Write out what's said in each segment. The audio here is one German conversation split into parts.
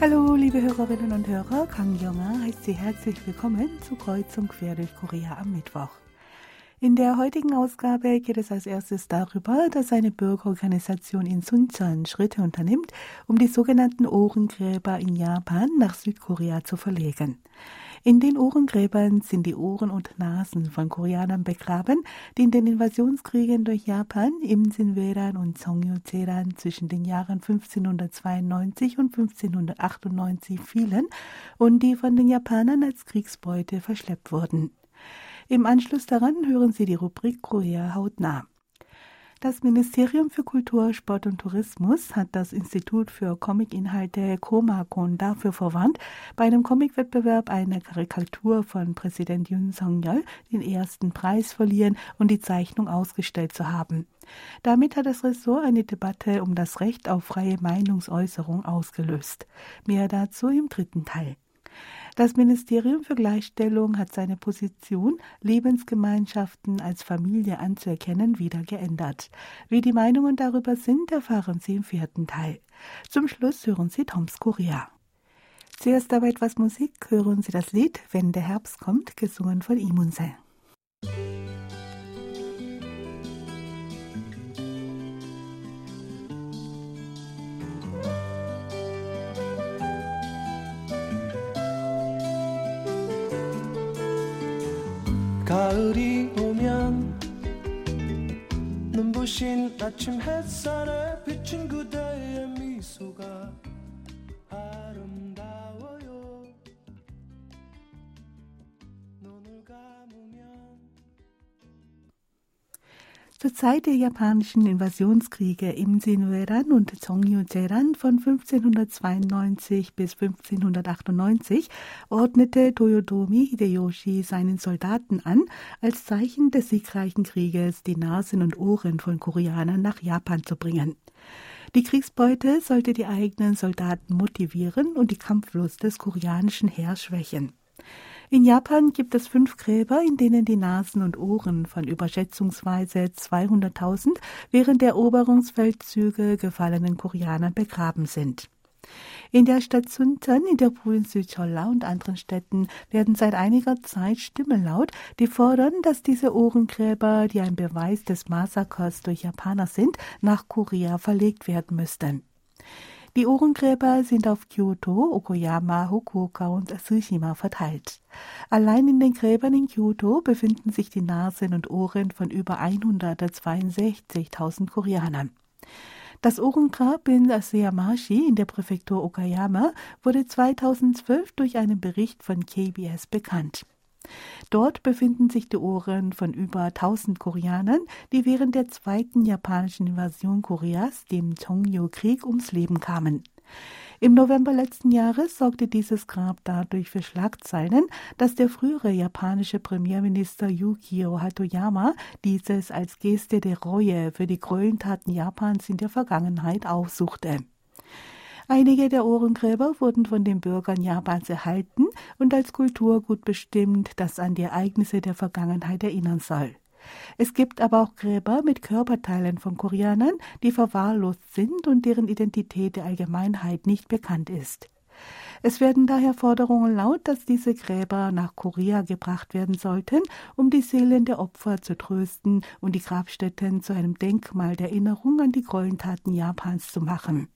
Hallo, liebe Hörerinnen und Hörer, Kang Yonga heißt Sie herzlich willkommen zu Kreuzung quer durch Korea am Mittwoch. In der heutigen Ausgabe geht es als erstes darüber, dass eine Bürgerorganisation in Suncheon Schritte unternimmt, um die sogenannten Ohrengräber in Japan nach Südkorea zu verlegen. In den Ohrengräbern sind die Ohren und Nasen von Koreanern begraben, die in den Invasionskriegen durch Japan im Sinweran und Songyujeran zwischen den Jahren 1592 und 1598 fielen und die von den Japanern als Kriegsbeute verschleppt wurden. Im Anschluss daran hören Sie die Rubrik Korea hautnah. Das Ministerium für Kultur, Sport und Tourismus hat das Institut für Comicinhalte Komakon dafür verwandt, bei einem Comicwettbewerb eine Karikatur von Präsident Yoon Song-yeol den ersten Preis verliehen und die Zeichnung ausgestellt zu haben. Damit hat das Ressort eine Debatte um das Recht auf freie Meinungsäußerung ausgelöst. Mehr dazu im dritten Teil. Das Ministerium für Gleichstellung hat seine Position, Lebensgemeinschaften als Familie anzuerkennen, wieder geändert. Wie die Meinungen darüber sind, erfahren Sie im vierten Teil. Zum Schluss hören Sie Toms Korea. Zuerst aber etwas Musik, hören Sie das Lied Wenn der Herbst kommt, gesungen von Imunse. 가을이 오면 눈부신 아침 햇살에 비친 그대의 미소가 Zur Zeit der japanischen Invasionskriege im Sinueran und Songyujeran von 1592 bis 1598 ordnete Toyotomi Hideyoshi seinen Soldaten an, als Zeichen des siegreichen Krieges die Nasen und Ohren von Koreanern nach Japan zu bringen. Die Kriegsbeute sollte die eigenen Soldaten motivieren und die Kampflust des koreanischen Heers schwächen. In Japan gibt es fünf Gräber, in denen die Nasen und Ohren von überschätzungsweise 200.000 während der Eroberungsfeldzüge gefallenen Koreanern begraben sind. In der Stadt Suntan, in der Provinz Südcholla und anderen Städten werden seit einiger Zeit Stimmen laut, die fordern, dass diese Ohrengräber, die ein Beweis des Massakers durch Japaner sind, nach Korea verlegt werden müssten. Die Ohrengräber sind auf Kyoto, Okoyama, Hokuoka und Tsushima verteilt. Allein in den Gräbern in Kyoto befinden sich die Nasen und Ohren von über 162.000 Koreanern. Das Ohrengrab in Aseyamashi in der Präfektur Okayama wurde 2012 durch einen Bericht von KBS bekannt. Dort befinden sich die Ohren von über 1000 Koreanern, die während der zweiten japanischen Invasion Koreas, dem Chongyo-Krieg, ums Leben kamen. Im November letzten Jahres sorgte dieses Grab dadurch für Schlagzeilen, dass der frühere japanische Premierminister Yukio Hatoyama dieses als Geste der Reue für die Gräueltaten Japans in der Vergangenheit aufsuchte. Einige der Ohrengräber wurden von den Bürgern Japans erhalten und als Kulturgut bestimmt, das an die Ereignisse der Vergangenheit erinnern soll. Es gibt aber auch Gräber mit Körperteilen von Koreanern, die verwahrlost sind und deren Identität der Allgemeinheit nicht bekannt ist. Es werden daher Forderungen laut, dass diese Gräber nach Korea gebracht werden sollten, um die Seelen der Opfer zu trösten und die Grabstätten zu einem Denkmal der Erinnerung an die Gräueltaten Japans zu machen.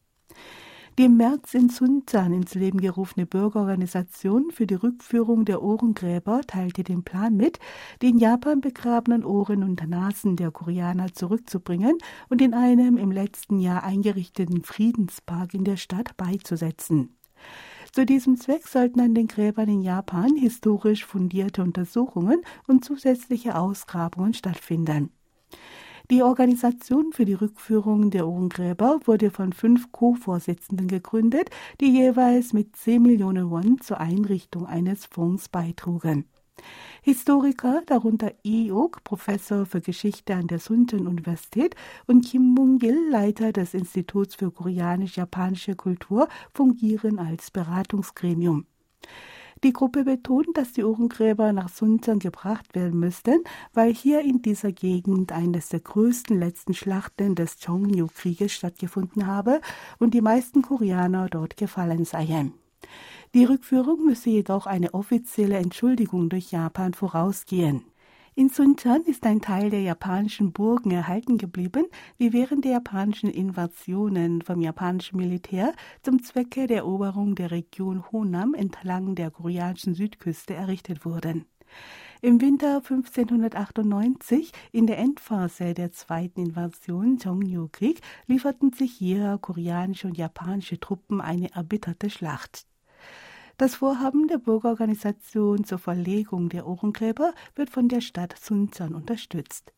Die im März in Sunzan ins Leben gerufene Bürgerorganisation für die Rückführung der Ohrengräber teilte den Plan mit, die in Japan begrabenen Ohren und Nasen der Koreaner zurückzubringen und in einem im letzten Jahr eingerichteten Friedenspark in der Stadt beizusetzen. Zu diesem Zweck sollten an den Gräbern in Japan historisch fundierte Untersuchungen und zusätzliche Ausgrabungen stattfinden. Die Organisation für die Rückführung der Ohrengräber wurde von fünf Co-Vorsitzenden gegründet, die jeweils mit 10 Millionen Won zur Einrichtung eines Fonds beitrugen. Historiker, darunter Iok, Professor für Geschichte an der Suncheon Universität, und Kim Mung-gil, Leiter des Instituts für koreanisch-japanische Kultur, fungieren als Beratungsgremium. Die Gruppe betont, dass die Uhrengräber nach Suncheon gebracht werden müssten, weil hier in dieser Gegend eines der größten letzten Schlachten des Cheongju-Krieges stattgefunden habe und die meisten Koreaner dort gefallen seien. Die Rückführung müsse jedoch eine offizielle Entschuldigung durch Japan vorausgehen. In Suncheon ist ein Teil der japanischen Burgen erhalten geblieben, die während der japanischen Invasionen vom japanischen Militär zum Zwecke der Eroberung der Region Honam entlang der koreanischen Südküste errichtet wurden. Im Winter 1598, in der Endphase der zweiten Invasion Cheongju-Krieg, lieferten sich hier koreanische und japanische Truppen eine erbitterte Schlacht. Das Vorhaben der Bürgerorganisation zur Verlegung der Ohrengräber wird von der Stadt Suncheon unterstützt.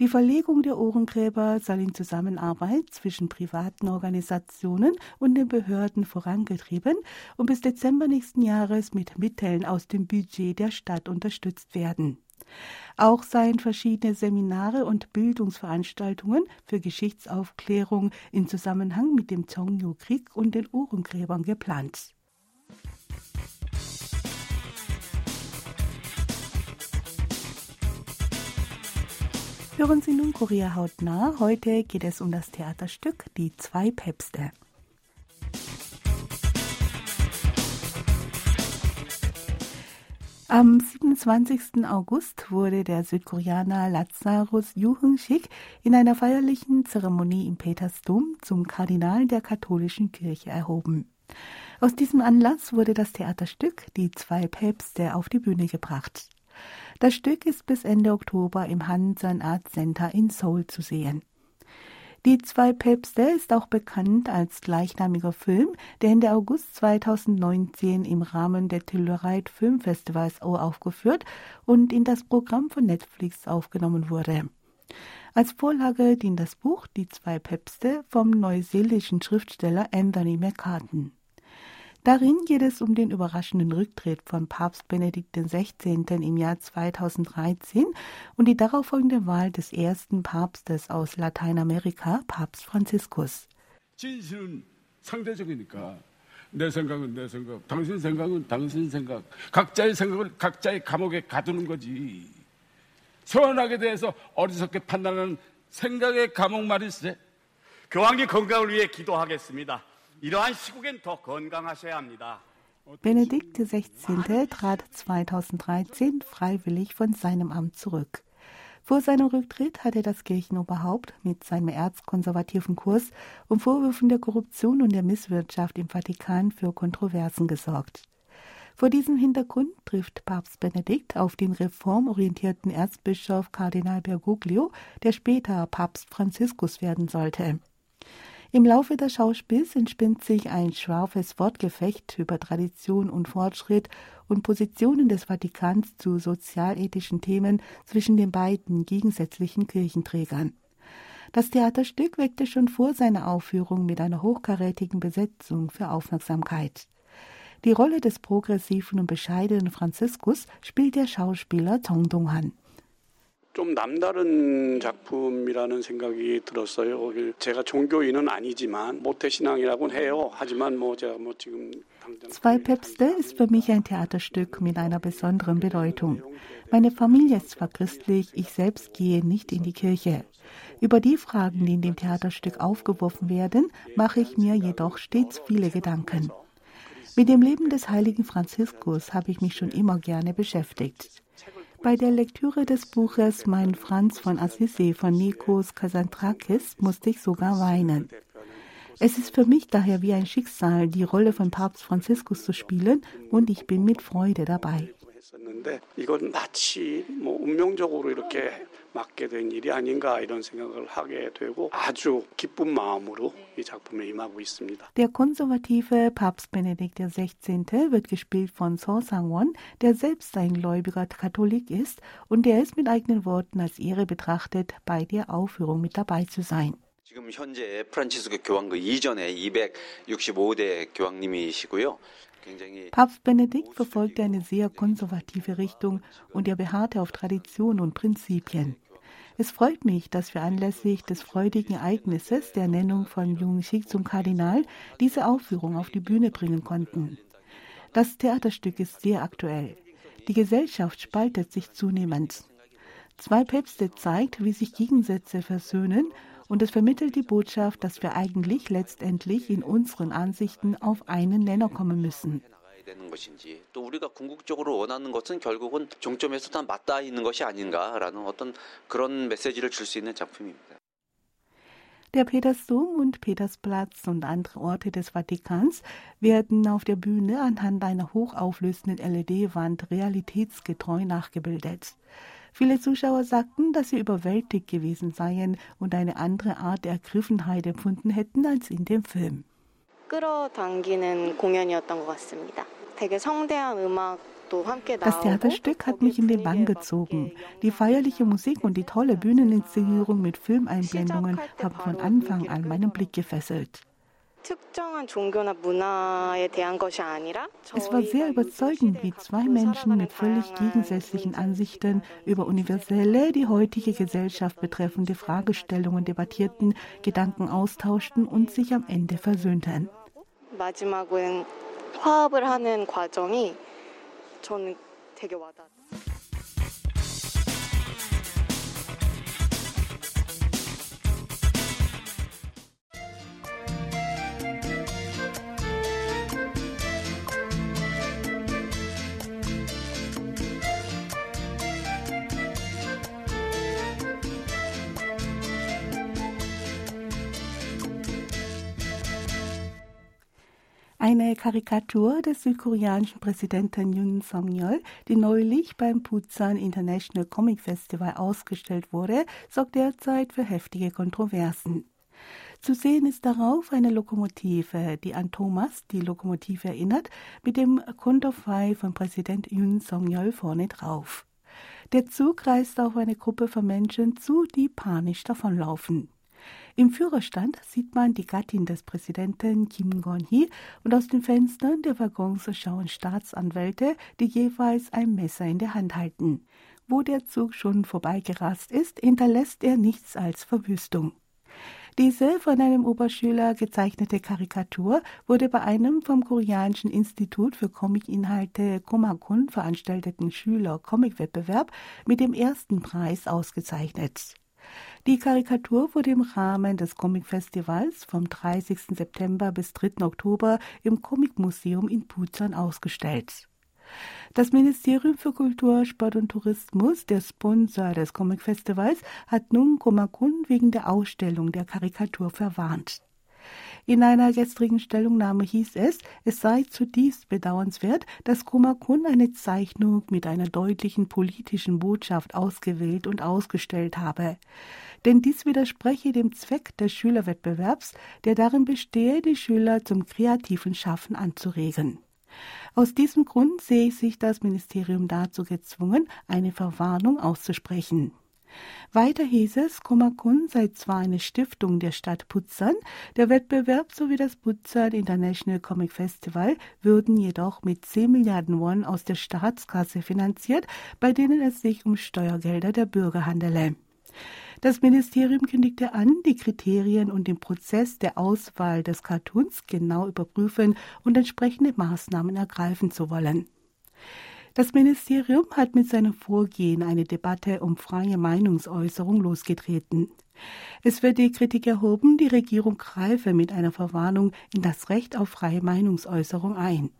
Die Verlegung der Ohrengräber soll in Zusammenarbeit zwischen privaten Organisationen und den Behörden vorangetrieben und bis Dezember nächsten Jahres mit Mitteln aus dem Budget der Stadt unterstützt werden. Auch seien verschiedene Seminare und Bildungsveranstaltungen für Geschichtsaufklärung in Zusammenhang mit dem Cheongju-Krieg und den Ohrengräbern geplant. Hören Sie nun Korea hautnah. Heute geht es um das Theaterstück Die zwei Päpste. Am 27. August wurde der Südkoreaner Lazarus Yuhung-sik in einer feierlichen Zeremonie im Petersdom zum Kardinal der katholischen Kirche erhoben. Aus diesem Anlass wurde das Theaterstück Die zwei Päpste auf die Bühne gebracht. Das Stück ist bis Ende Oktober im Hansan Art Center in Seoul zu sehen. Die zwei Päpste ist auch bekannt als gleichnamiger Film, der Ende August 2019 im Rahmen der Telluride Filmfestivals aufgeführt und in das Programm von Netflix aufgenommen wurde. Als Vorlage dient das Buch Die zwei Päpste vom neuseelischen Schriftsteller Anthony McCartan. Darin geht es um den überraschenden Rücktritt von Papst Benedikt XVI. im Jahr 2013 und die darauffolgende Wahl des ersten Papstes aus Lateinamerika, Papst Franziskus. 내 생각은 내 생각, 당신 생각은 당신 생각. 각자의 생각을 각자의 감옥에 가두는 거지. 선악에 대해서 어리석게 판단하는 생각의 감옥 말일세. 교황님 건강을 위해 기도하겠습니다. Benedikt XVI. trat 2013 freiwillig von seinem Amt zurück. Vor seinem Rücktritt hatte das Kirchenoberhaupt mit seinem erzkonservativen Kurs und Vorwürfen der Korruption und der Misswirtschaft im Vatikan für Kontroversen gesorgt. Vor diesem Hintergrund trifft Papst Benedikt auf den reformorientierten Erzbischof Kardinal Bergoglio, der später Papst Franziskus werden sollte. Im Laufe des Schauspiels entspinnt sich ein scharfes Wortgefecht über Tradition und Fortschritt und Positionen des Vatikans zu sozialethischen Themen zwischen den beiden gegensätzlichen Kirchenträgern. Das Theaterstück weckte schon vor seiner Aufführung mit einer hochkarätigen Besetzung für Aufmerksamkeit. Die Rolle des progressiven und bescheidenen Franziskus spielt der Schauspieler Tong Dong-han. 좀 남다른 작품이라는 생각이 들었어요. 제가 종교인은 아니지만 모태신앙이라고는 해요. 하지만 뭐 제가 뭐 지금 Zwei Päpste ist für mich ein Theaterstück mit einer besonderen Bedeutung. Meine Familie ist zwar christlich, ich selbst gehe nicht in die Kirche. Über die Fragen, die in dem Theaterstück aufgeworfen werden, mache ich mir jedoch stets viele Gedanken. Mit dem Leben des heiligen Franziskus habe ich mich schon immer gerne beschäftigt. Bei der Lektüre des Buches Mein Franz von Assisi von Nikos Kazantrakis musste ich sogar weinen. Es ist für mich daher wie ein Schicksal, die Rolle von Papst Franziskus zu spielen und ich bin mit Freude dabei. 이건 마치 뭐 운명적으로 이렇게 맡게 된 일이 아닌가 이런 생각을 하게 되고 아주 기쁜 마음으로 이 작품에 임하고 있습니다. Der konservative Papst Benedikt XVI. wird gespielt von So Sang-won, der selbst ein gläubiger Katholik ist und der es mit eigenen Worten als Ehre betrachtet, bei der Aufführung mit dabei zu sein. 지금 현재 프란치스코 교황 이전에 265대 교황님이시고요. Papst Benedikt verfolgte eine sehr konservative Richtung und er beharrte auf Tradition und Prinzipien. Es freut mich, dass wir anlässlich des freudigen Ereignisses der Ernennung von Jung Sik zum Kardinal diese Aufführung auf die Bühne bringen konnten. Das Theaterstück ist sehr aktuell. Die Gesellschaft spaltet sich zunehmend. Zwei Päpste zeigt, wie sich Gegensätze versöhnen und es vermittelt die Botschaft, dass wir eigentlich letztendlich in unseren Ansichten auf einen Nenner kommen müssen. 되는 것인지 또 우리가 궁극적으로 원하는 것은 결국은 종점에서 다 맞닿아 있는 것이 아닌가라는 어떤 그런 메시지를 줄 수 있는 작품입니다. Der Petersdom und Petersplatz und andere Orte des Vatikans werden auf der Bühne anhand einer hochauflösenden LED-Wand realitätsgetreu nachgebildet. Viele Zuschauer sagten, dass sie überwältigt gewesen seien und eine andere Art der Ergriffenheit empfunden hätten als in dem Film. das Theaterstück hat mich in den Bann gezogen. Die feierliche Musik und die tolle Bühneninszenierung mit Filmeinblendungen haben von Anfang an meinen Blick gefesselt. Es war sehr überzeugend, wie zwei Menschen mit völlig gegensätzlichen Ansichten über universelle, die heutige Gesellschaft betreffende Fragestellungen debattierten, Gedanken austauschten und sich am Ende versöhnten. 마지막은 화합을 하는 과정이 저는 되게 와닿았어요. Eine Karikatur des südkoreanischen Präsidenten Yoon Song-yeol, die neulich beim Busan International Comic Festival ausgestellt wurde, sorgt derzeit für heftige Kontroversen. Zu sehen ist darauf eine Lokomotive, die an Thomas, die Lokomotive erinnert, mit dem Konterfei von Präsident Yoon Song-yeol vorne drauf. Der Zug reist auf eine Gruppe von Menschen zu, die panisch davonlaufen. Im Führerstand sieht man die Gattin des Präsidenten Kim Gon-hee und aus den Fenstern der Waggons schauen Staatsanwälte, die jeweils ein Messer in der Hand halten. Wo der Zug schon vorbeigerast ist, hinterlässt er nichts als Verwüstung. Diese von einem Oberschüler gezeichnete Karikatur wurde bei einem vom Koreanischen Institut für Comicinhalte Komakun veranstalteten Schüler-Comic-Wettbewerb mit dem ersten Preis ausgezeichnet. Die Karikatur wurde im Rahmen des Comic-Festivals vom 30. September bis 3. Oktober im Comic-Museum in Busan ausgestellt. Das Ministerium für Kultur, Sport und Tourismus, der Sponsor des Comic-Festivals, hat nun Komakun wegen der Ausstellung der Karikatur verwarnt. In einer gestrigen Stellungnahme hieß es, es sei zutiefst bedauernswert, dass Kumakun eine Zeichnung mit einer deutlichen politischen Botschaft ausgewählt und ausgestellt habe. Denn dies widerspreche dem Zweck des Schülerwettbewerbs, der darin bestehe, die Schüler zum kreativen Schaffen anzuregen. Aus diesem Grund sehe sich das Ministerium dazu gezwungen, eine Verwarnung auszusprechen. Weiter hieß es, Komakun sei zwar eine Stiftung der Stadt Putzern, der Wettbewerb sowie das Putzern International Comic Festival würden jedoch mit 10 Milliarden Won aus der Staatskasse finanziert, bei denen es sich um Steuergelder der Bürger handele. Das Ministerium kündigte an, die Kriterien und den Prozess der Auswahl des Cartoons genau überprüfen und entsprechende Maßnahmen ergreifen zu wollen. Das Ministerium hat mit seinem Vorgehen eine Debatte um freie Meinungsäußerung losgetreten. Es wird die Kritik erhoben, die Regierung greife mit einer Verwarnung in das Recht auf freie Meinungsäußerung ein.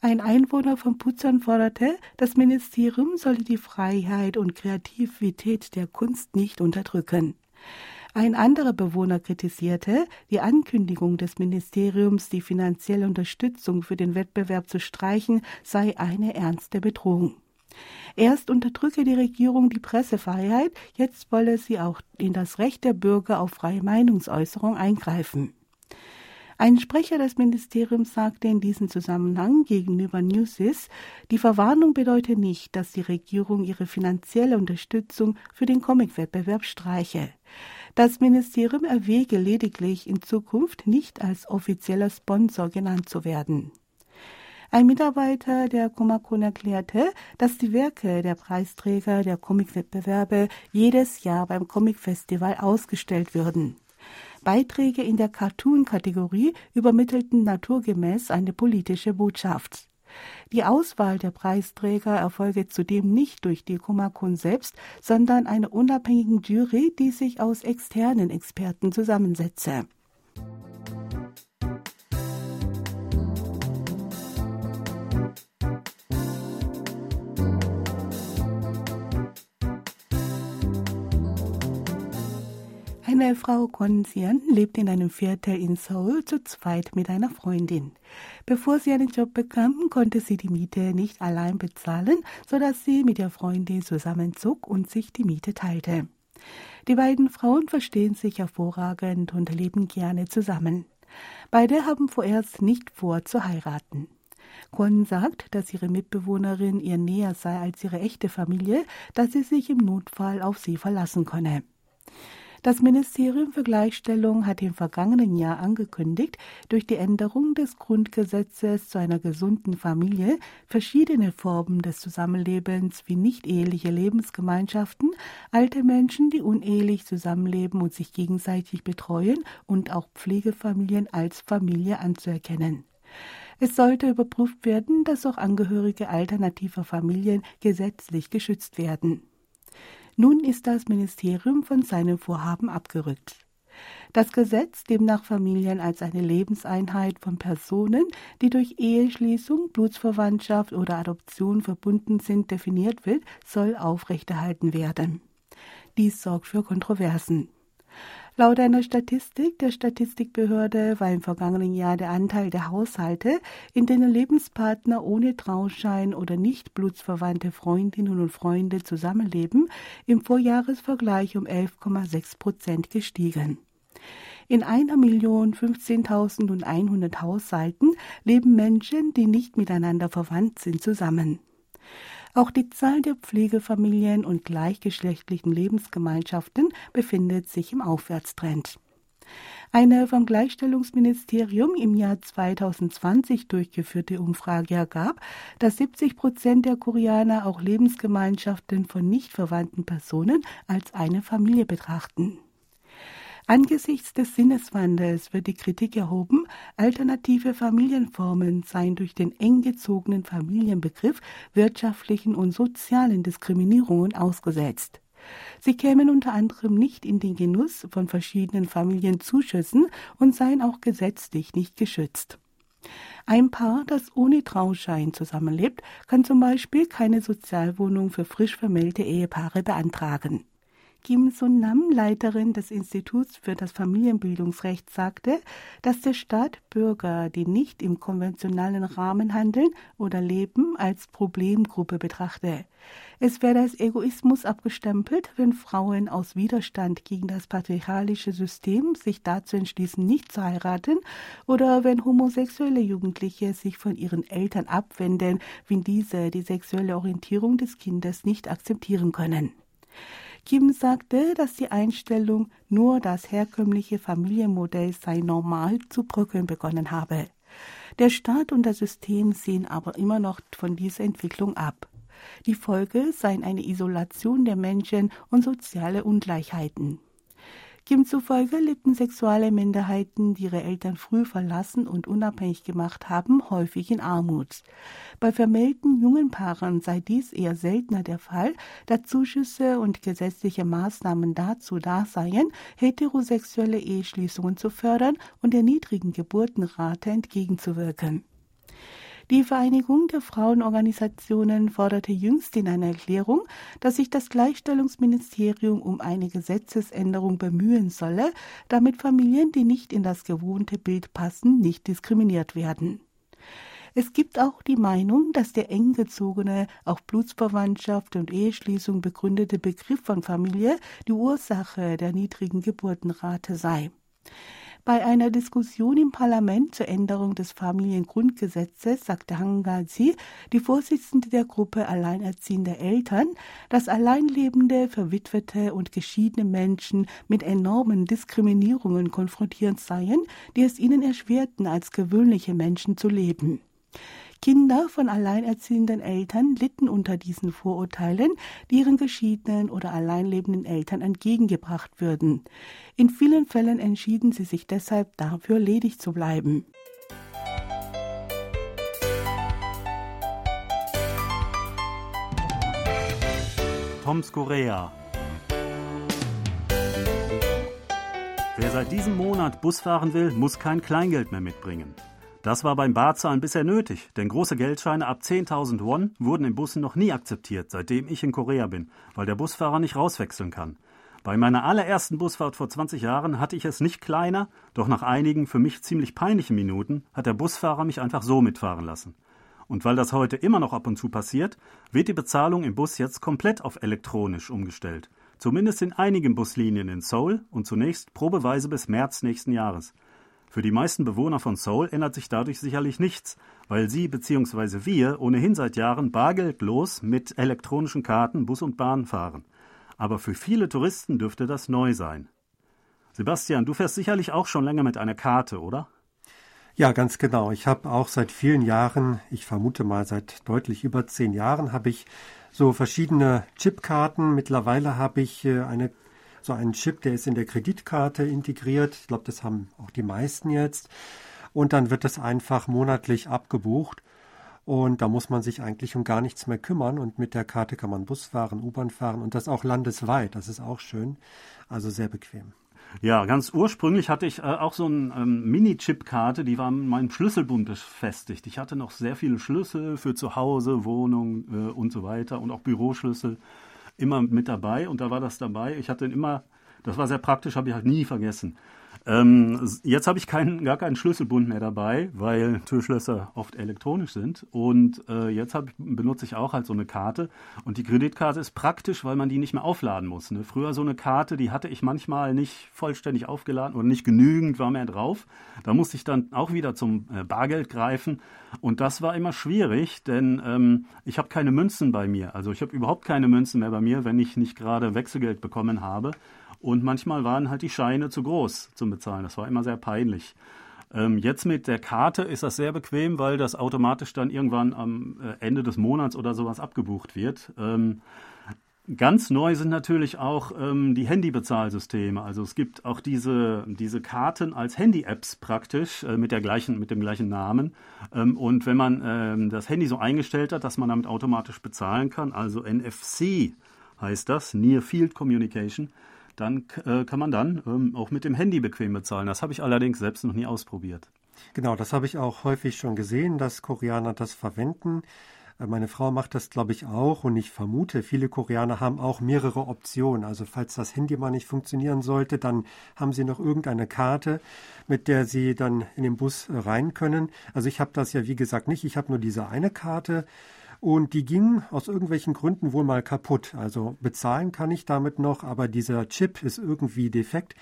Ein Einwohner von Putzern forderte, das Ministerium solle die Freiheit und Kreativität der Kunst nicht unterdrücken. Ein anderer Bewohner kritisierte, die Ankündigung des Ministeriums, die finanzielle Unterstützung für den Wettbewerb zu streichen, sei eine ernste Bedrohung. Erst unterdrücke die Regierung die Pressefreiheit, jetzt wolle sie auch in das Recht der Bürger auf freie Meinungsäußerung eingreifen. Ein Sprecher des Ministeriums sagte in diesem Zusammenhang gegenüber Newsys, die Verwarnung bedeute nicht, dass die Regierung ihre finanzielle Unterstützung für den Comicwettbewerb streiche. Das Ministerium erwäge lediglich in Zukunft nicht als offizieller Sponsor genannt zu werden. Ein Mitarbeiter der Komakon erklärte, dass die Werke der Preisträger der Comicwettbewerbe jedes Jahr beim Comicfestival ausgestellt würden. Beiträge in der Cartoon-Kategorie übermittelten naturgemäß eine politische Botschaft. Die Auswahl der Preisträger erfolge zudem nicht durch die Komakun selbst, sondern einer unabhängigen Jury, die sich aus externen Experten zusammensetze. Eine Frau Konsian lebt in einem Viertel in Seoul zu zweit mit einer Freundin. Bevor sie einen Job bekam, konnte sie die Miete nicht allein bezahlen, sodass sie mit der Freundin zusammenzog und sich die Miete teilte. Die beiden Frauen verstehen sich hervorragend und leben gerne zusammen. Beide haben vorerst nicht vor zu heiraten. Kwon sagt, dass ihre Mitbewohnerin ihr näher sei als ihre echte Familie, dass sie sich im Notfall auf sie verlassen könne. Das Ministerium für Gleichstellung hat im vergangenen Jahr angekündigt, durch die Änderung des Grundgesetzes zu einer gesunden Familie verschiedene Formen des Zusammenlebens wie nicht-eheliche Lebensgemeinschaften, alte Menschen, die unehelich zusammenleben und sich gegenseitig betreuen und auch Pflegefamilien als Familie anzuerkennen. Es sollte überprüft werden, dass auch Angehörige alternativer Familien gesetzlich geschützt werden. Nun ist das Ministerium von seinem Vorhaben abgerückt. Das Gesetz, demnach Familien als eine Lebenseinheit von Personen, die durch Eheschließung, Blutsverwandtschaft oder Adoption verbunden sind, definiert wird, soll aufrechterhalten werden. Dies sorgt für Kontroversen. Laut einer Statistik der Statistikbehörde war im vergangenen Jahr der Anteil der Haushalte, in denen Lebenspartner ohne Trauschein oder nicht blutsverwandte Freundinnen und Freunde zusammenleben, im Vorjahresvergleich um 11,6 Prozent gestiegen. In einer Million 15.100 Haushalten leben Menschen, die nicht miteinander verwandt sind, zusammen. Auch die Zahl der Pflegefamilien und gleichgeschlechtlichen Lebensgemeinschaften befindet sich im Aufwärtstrend. Eine vom Gleichstellungsministerium im Jahr 2020 durchgeführte Umfrage ergab, dass 70 Prozent der Koreaner auch Lebensgemeinschaften von nicht verwandten Personen als eine Familie betrachten. Angesichts des Sinneswandels wird die Kritik erhoben, alternative Familienformen seien durch den eng gezogenen Familienbegriff wirtschaftlichen und sozialen Diskriminierungen ausgesetzt. Sie kämen unter anderem nicht in den Genuss von verschiedenen Familienzuschüssen und seien auch gesetzlich nicht geschützt. Ein Paar, das ohne Trauschein zusammenlebt, kann zum Beispiel keine Sozialwohnung für frisch vermählte Ehepaare beantragen. Kim Sun-nam, Leiterin des Instituts für das Familienbildungsrecht, sagte, dass der Staat Bürger, die nicht im konventionellen Rahmen handeln oder leben, als Problemgruppe betrachte. Es werde als Egoismus abgestempelt, wenn Frauen aus Widerstand gegen das patriarchalische System sich dazu entschließen, nicht zu heiraten, oder wenn homosexuelle Jugendliche sich von ihren Eltern abwenden, wenn diese die sexuelle Orientierung des Kindes nicht akzeptieren können. Kim sagte, dass die Einstellung, nur das herkömmliche Familienmodell sei normal zu bröckeln begonnen habe. Der Staat und das System sehen aber immer noch von dieser Entwicklung ab. Die Folge seien eine Isolation der Menschen und soziale Ungleichheiten. Kim zufolge lebten sexuelle Minderheiten, die ihre Eltern früh verlassen und unabhängig gemacht haben, häufig in Armut. Bei vermählten jungen Paaren sei dies eher seltener der Fall, da Zuschüsse und gesetzliche Maßnahmen dazu da seien, heterosexuelle Eheschließungen zu fördern und der niedrigen Geburtenrate entgegenzuwirken. Die Vereinigung der Frauenorganisationen forderte jüngst in einer Erklärung, dass sich das Gleichstellungsministerium um eine Gesetzesänderung bemühen solle, damit Familien, die nicht in das gewohnte Bild passen, nicht diskriminiert werden. Es gibt auch die Meinung, dass der eng gezogene, auf Blutsverwandtschaft und Eheschließung begründete Begriff von Familie die Ursache der niedrigen Geburtenrate sei. Bei einer Diskussion im Parlament zur Änderung des Familiengrundgesetzes sagte Hangazi, die Vorsitzende der Gruppe Alleinerziehender Eltern, dass alleinlebende, verwitwete und geschiedene Menschen mit enormen Diskriminierungen konfrontiert seien, die es ihnen erschwerten, als gewöhnliche Menschen zu leben. Kinder von alleinerziehenden Eltern litten unter diesen Vorurteilen, die ihren geschiedenen oder alleinlebenden Eltern entgegengebracht würden. In vielen Fällen entschieden sie sich deshalb dafür, ledig zu bleiben. Toms Korea. Wer seit diesem Monat Bus fahren will, muss kein Kleingeld mehr mitbringen. Das war beim Barzahlen bisher nötig, denn große Geldscheine ab 10.000 Won wurden in Bussen noch nie akzeptiert, seitdem ich in Korea bin, weil der Busfahrer nicht rauswechseln kann. Bei meiner allerersten Busfahrt vor 20 Jahren hatte ich es nicht kleiner, doch nach einigen für mich ziemlich peinlichen Minuten hat der Busfahrer mich einfach so mitfahren lassen. Und weil das heute immer noch ab und zu passiert, wird die Bezahlung im Bus jetzt komplett auf elektronisch umgestellt. Zumindest in einigen Buslinien in Seoul und zunächst probeweise bis März nächsten Jahres. Für die meisten Bewohner von Seoul ändert sich dadurch sicherlich nichts, weil sie bzw. wir ohnehin seit Jahren bargeldlos mit elektronischen Karten Bus und Bahn fahren aber für viele Touristen dürfte das neu sein. Sebastian, du fährst sicherlich auch schon länger mit einer Karte, oder? Ja, ganz genau. Ich habe auch seit vielen Jahren, ich vermute mal seit deutlich über zehn Jahren, habe ich so verschiedene Chipkarten. Mittlerweile habe ich äh, eine so einen Chip, der ist in der Kreditkarte integriert. Ich glaube, das haben auch die meisten jetzt. Und dann wird das einfach monatlich abgebucht. Und da muss man sich eigentlich um gar nichts mehr kümmern. Und mit der Karte kann man Bus fahren, U-Bahn fahren und das auch landesweit. Das ist auch schön. Also sehr bequem. Ja, ganz ursprünglich hatte ich äh, auch so eine ähm, Mini-Chip-Karte, die war in meinem Schlüsselbund befestigt. Ich hatte noch sehr viele Schlüssel für zu Hause, Wohnung äh, und so weiter und auch Büroschlüssel immer mit dabei und da war das dabei. Ich hatte immer, das war sehr praktisch, habe ich halt nie vergessen. Ähm, jetzt habe ich keinen, gar keinen Schlüsselbund mehr dabei, weil Türschlösser oft elektronisch sind. Und äh, jetzt hab, benutze ich auch halt so eine Karte. Und die Kreditkarte ist praktisch, weil man die nicht mehr aufladen muss. Ne? Früher so eine Karte, die hatte ich manchmal nicht vollständig aufgeladen oder nicht genügend war mehr drauf. Da musste ich dann auch wieder zum äh, Bargeld greifen. Und das war immer schwierig, denn ähm, ich habe keine Münzen bei mir. Also ich habe überhaupt keine Münzen mehr bei mir, wenn ich nicht gerade Wechselgeld bekommen habe. Und manchmal waren halt die Scheine zu groß zum Bezahlen. Das war immer sehr peinlich. Ähm, jetzt mit der Karte ist das sehr bequem, weil das automatisch dann irgendwann am äh, Ende des Monats oder sowas abgebucht wird. Ähm, ganz neu sind natürlich auch ähm, die Handybezahlsysteme. Also es gibt auch diese, diese Karten als Handy-Apps praktisch äh, mit, der gleichen, mit dem gleichen Namen. Ähm, und wenn man ähm, das Handy so eingestellt hat, dass man damit automatisch bezahlen kann, also NFC heißt das, Near Field Communication, dann äh, kann man dann ähm, auch mit dem Handy bequem bezahlen. Das habe ich allerdings selbst noch nie ausprobiert. Genau, das habe ich auch häufig schon gesehen, dass Koreaner das verwenden. Äh, meine Frau macht das, glaube ich, auch und ich vermute, viele Koreaner haben auch mehrere Optionen. Also falls das Handy mal nicht funktionieren sollte, dann haben sie noch irgendeine Karte, mit der sie dann in den Bus rein können. Also ich habe das ja, wie gesagt, nicht. Ich habe nur diese eine Karte und die ging aus irgendwelchen Gründen wohl mal kaputt. Also bezahlen kann ich damit noch, aber dieser Chip ist irgendwie defekt.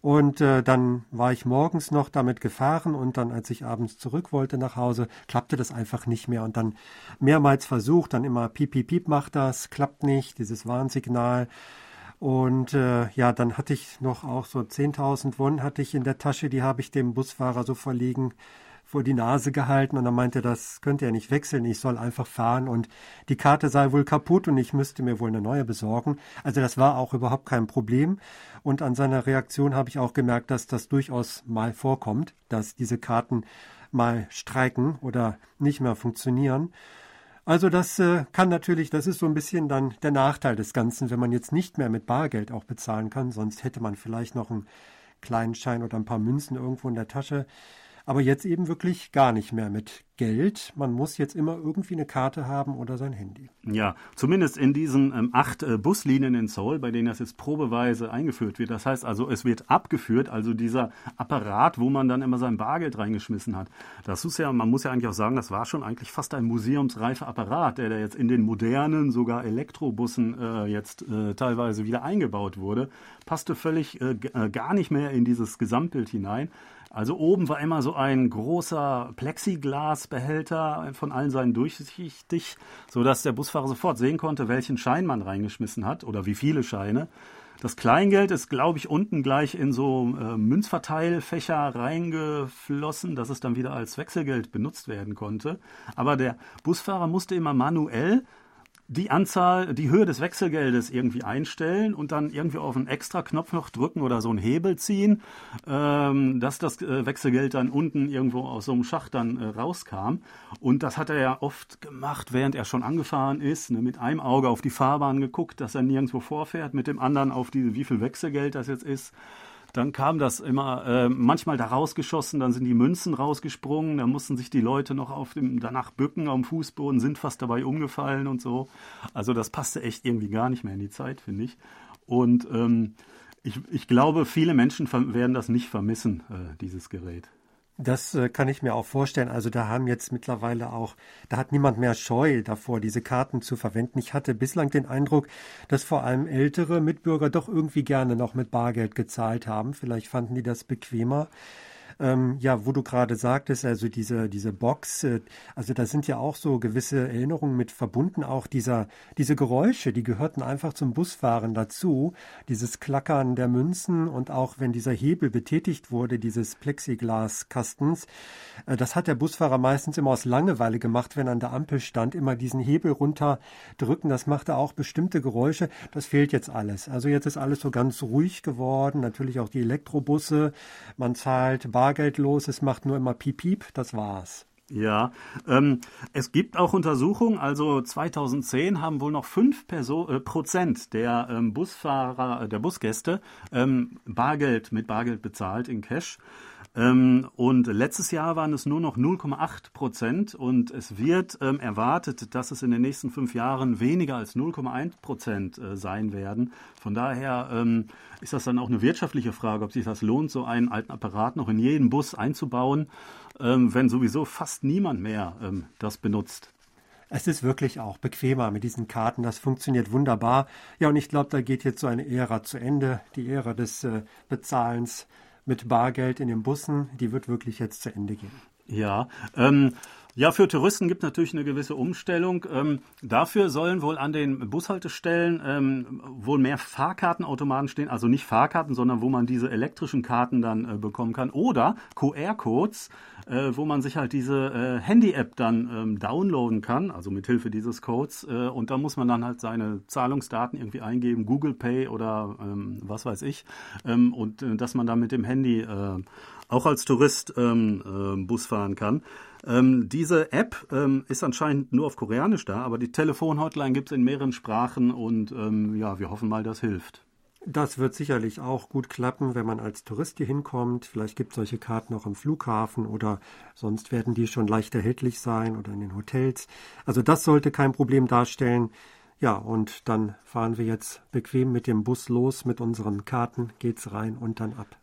Und äh, dann war ich morgens noch damit gefahren und dann, als ich abends zurück wollte nach Hause, klappte das einfach nicht mehr. Und dann mehrmals versucht, dann immer piep, piep, piep macht das, klappt nicht, dieses Warnsignal. Und äh, ja, dann hatte ich noch auch so 10.000 Won hatte ich in der Tasche, die habe ich dem Busfahrer so verlegen vor die Nase gehalten und er meinte, das könnte er nicht wechseln, ich soll einfach fahren und die Karte sei wohl kaputt und ich müsste mir wohl eine neue besorgen. Also das war auch überhaupt kein Problem und an seiner Reaktion habe ich auch gemerkt, dass das durchaus mal vorkommt, dass diese Karten mal streiken oder nicht mehr funktionieren. Also das äh, kann natürlich, das ist so ein bisschen dann der Nachteil des Ganzen, wenn man jetzt nicht mehr mit Bargeld auch bezahlen kann, sonst hätte man vielleicht noch einen kleinen Schein oder ein paar Münzen irgendwo in der Tasche. Aber jetzt eben wirklich gar nicht mehr mit Geld. Man muss jetzt immer irgendwie eine Karte haben oder sein Handy. Ja, zumindest in diesen ähm, acht äh, Buslinien in Seoul, bei denen das jetzt probeweise eingeführt wird. Das heißt also, es wird abgeführt, also dieser Apparat, wo man dann immer sein Bargeld reingeschmissen hat. Das ist ja, man muss ja eigentlich auch sagen, das war schon eigentlich fast ein museumsreifer Apparat, der da jetzt in den modernen, sogar Elektrobussen äh, jetzt äh, teilweise wieder eingebaut wurde. Passte völlig äh, äh, gar nicht mehr in dieses Gesamtbild hinein. Also oben war immer so ein großer Plexiglasbehälter von allen Seiten durchsichtig, sodass der Busfahrer sofort sehen konnte, welchen Schein man reingeschmissen hat oder wie viele Scheine. Das Kleingeld ist, glaube ich, unten gleich in so äh, Münzverteilfächer reingeflossen, dass es dann wieder als Wechselgeld benutzt werden konnte. Aber der Busfahrer musste immer manuell die Anzahl, die Höhe des Wechselgeldes irgendwie einstellen und dann irgendwie auf einen Extra-Knopf noch drücken oder so einen Hebel ziehen, ähm, dass das äh, Wechselgeld dann unten irgendwo aus so einem Schacht dann äh, rauskam. Und das hat er ja oft gemacht, während er schon angefahren ist, ne, mit einem Auge auf die Fahrbahn geguckt, dass er nirgendwo vorfährt, mit dem anderen auf die, wie viel Wechselgeld das jetzt ist. Dann kam das immer äh, manchmal da rausgeschossen, dann sind die Münzen rausgesprungen, dann mussten sich die Leute noch auf dem danach bücken am Fußboden, sind fast dabei umgefallen und so. Also das passte echt irgendwie gar nicht mehr in die Zeit, finde ich. Und ähm, ich, ich glaube, viele Menschen werden das nicht vermissen, äh, dieses Gerät. Das äh, kann ich mir auch vorstellen. Also da haben jetzt mittlerweile auch, da hat niemand mehr Scheu davor, diese Karten zu verwenden. Ich hatte bislang den Eindruck, dass vor allem ältere Mitbürger doch irgendwie gerne noch mit Bargeld gezahlt haben. Vielleicht fanden die das bequemer. Ähm, ja, wo du gerade sagtest, also diese, diese Box, äh, also da sind ja auch so gewisse Erinnerungen mit verbunden, auch dieser, diese Geräusche, die gehörten einfach zum Busfahren dazu, dieses Klackern der Münzen und auch wenn dieser Hebel betätigt wurde, dieses Plexiglaskastens, äh, das hat der Busfahrer meistens immer aus Langeweile gemacht, wenn an der Ampel stand, immer diesen Hebel runterdrücken, das machte auch bestimmte Geräusche, das fehlt jetzt alles. Also jetzt ist alles so ganz ruhig geworden, natürlich auch die Elektrobusse, man zahlt bar bargeldlos, es macht nur immer Piep, Piep, das war's. Ja, ähm, es gibt auch Untersuchungen, also 2010 haben wohl noch 5 Perso äh, Prozent der ähm, Busfahrer, äh, der Busgäste ähm, Bargeld mit Bargeld bezahlt in Cash. Ähm, und letztes Jahr waren es nur noch 0,8 Prozent und es wird ähm, erwartet, dass es in den nächsten fünf Jahren weniger als 0,1 Prozent äh, sein werden. Von daher ähm, ist das dann auch eine wirtschaftliche Frage, ob sich das lohnt, so einen alten Apparat noch in jeden Bus einzubauen, wenn sowieso fast niemand mehr das benutzt. Es ist wirklich auch bequemer mit diesen Karten. Das funktioniert wunderbar. Ja, und ich glaube, da geht jetzt so eine Ära zu Ende. Die Ära des äh, Bezahlens mit Bargeld in den Bussen, die wird wirklich jetzt zu Ende gehen. Ja, ähm, ja, für Touristen gibt es natürlich eine gewisse Umstellung. Ähm, dafür sollen wohl an den Bushaltestellen ähm, wohl mehr Fahrkartenautomaten stehen, also nicht Fahrkarten, sondern wo man diese elektrischen Karten dann äh, bekommen kann. Oder QR-Codes, äh, wo man sich halt diese äh, Handy-App dann ähm, downloaden kann, also mit Hilfe dieses Codes. Äh, und da muss man dann halt seine Zahlungsdaten irgendwie eingeben, Google Pay oder ähm, was weiß ich. Ähm, und äh, dass man dann mit dem Handy äh, auch als Tourist ähm, äh, Bus fahren kann. Ähm, diese App ähm, ist anscheinend nur auf Koreanisch da, aber die Telefonhotline gibt es in mehreren Sprachen und ähm, ja, wir hoffen mal, das hilft. Das wird sicherlich auch gut klappen, wenn man als Tourist hier hinkommt. Vielleicht gibt es solche Karten auch am Flughafen oder sonst werden die schon leicht erhältlich sein oder in den Hotels. Also das sollte kein Problem darstellen. Ja, und dann fahren wir jetzt bequem mit dem Bus los, mit unseren Karten geht's rein und dann ab.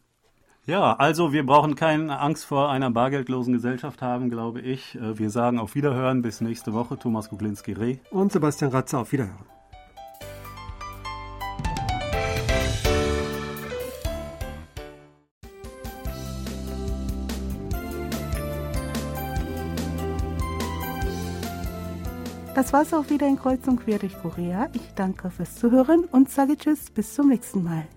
Ja, also wir brauchen keine Angst vor einer bargeldlosen Gesellschaft haben, glaube ich. Äh, wir sagen auf Wiederhören bis nächste Woche. Thomas Kuklinski-Reh. Und Sebastian Ratze auf Wiederhören. Das war's auch wieder in Kreuzung quer durch Korea. Ich danke fürs Zuhören und sage Tschüss, bis zum nächsten Mal.